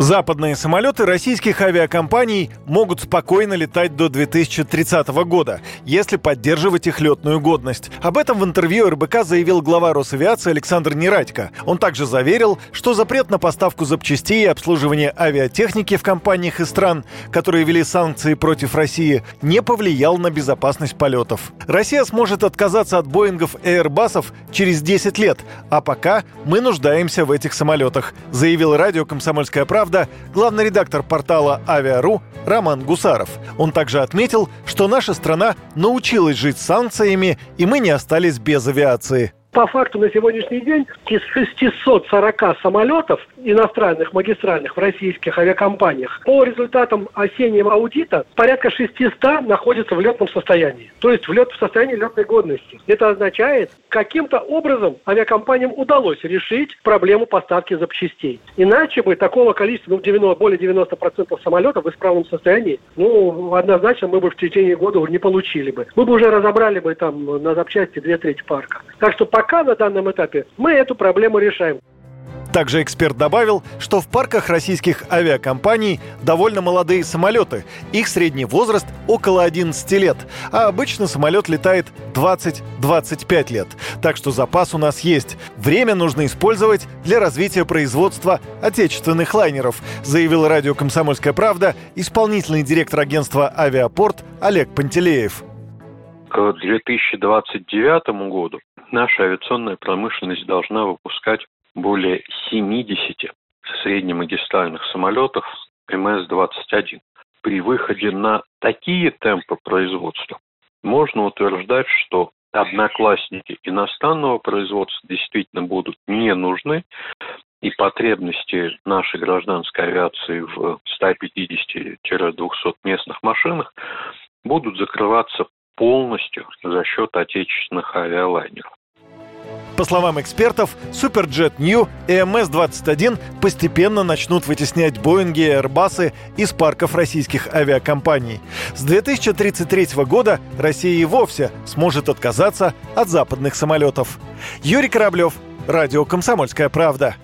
Западные самолеты российских авиакомпаний могут спокойно летать до 2030 года, если поддерживать их летную годность. Об этом в интервью РБК заявил глава Росавиации Александр Нерадько. Он также заверил, что запрет на поставку запчастей и обслуживание авиатехники в компаниях и стран, которые вели санкции против России, не повлиял на безопасность полетов. Россия сможет отказаться от Боингов и Airbusов через 10 лет, а пока мы нуждаемся в этих самолетах, заявил радио «Комсомольская правда» правда» главный редактор портала «Авиару» Роман Гусаров. Он также отметил, что наша страна научилась жить с санкциями, и мы не остались без авиации. По факту на сегодняшний день из 640 самолетов иностранных магистральных в российских авиакомпаниях по результатам осеннего аудита порядка 600 находятся в летном состоянии. То есть в, лет, в состоянии летной годности. Это означает, каким-то образом авиакомпаниям удалось решить проблему поставки запчастей. Иначе бы такого количества, ну, 90, более 90% самолетов в исправном состоянии, ну, однозначно мы бы в течение года не получили бы. Мы бы уже разобрали бы там на запчасти две трети парка. Так что пока на данном этапе мы эту проблему решаем. Также эксперт добавил, что в парках российских авиакомпаний довольно молодые самолеты. Их средний возраст около 11 лет, а обычно самолет летает 20-25 лет. Так что запас у нас есть. Время нужно использовать для развития производства отечественных лайнеров, заявил радио «Комсомольская правда» исполнительный директор агентства «Авиапорт» Олег Пантелеев. К 2029 году наша авиационная промышленность должна выпускать более 70 среднемагистральных самолетов МС-21. При выходе на такие темпы производства можно утверждать, что одноклассники иностранного производства действительно будут не нужны, и потребности нашей гражданской авиации в 150-200 местных машинах будут закрываться полностью за счет отечественных авиалайнеров. По словам экспертов, Суперджет Нью и МС-21 постепенно начнут вытеснять Боинги и Airbus из парков российских авиакомпаний. С 2033 года Россия и вовсе сможет отказаться от западных самолетов. Юрий Кораблев, Радио «Комсомольская правда».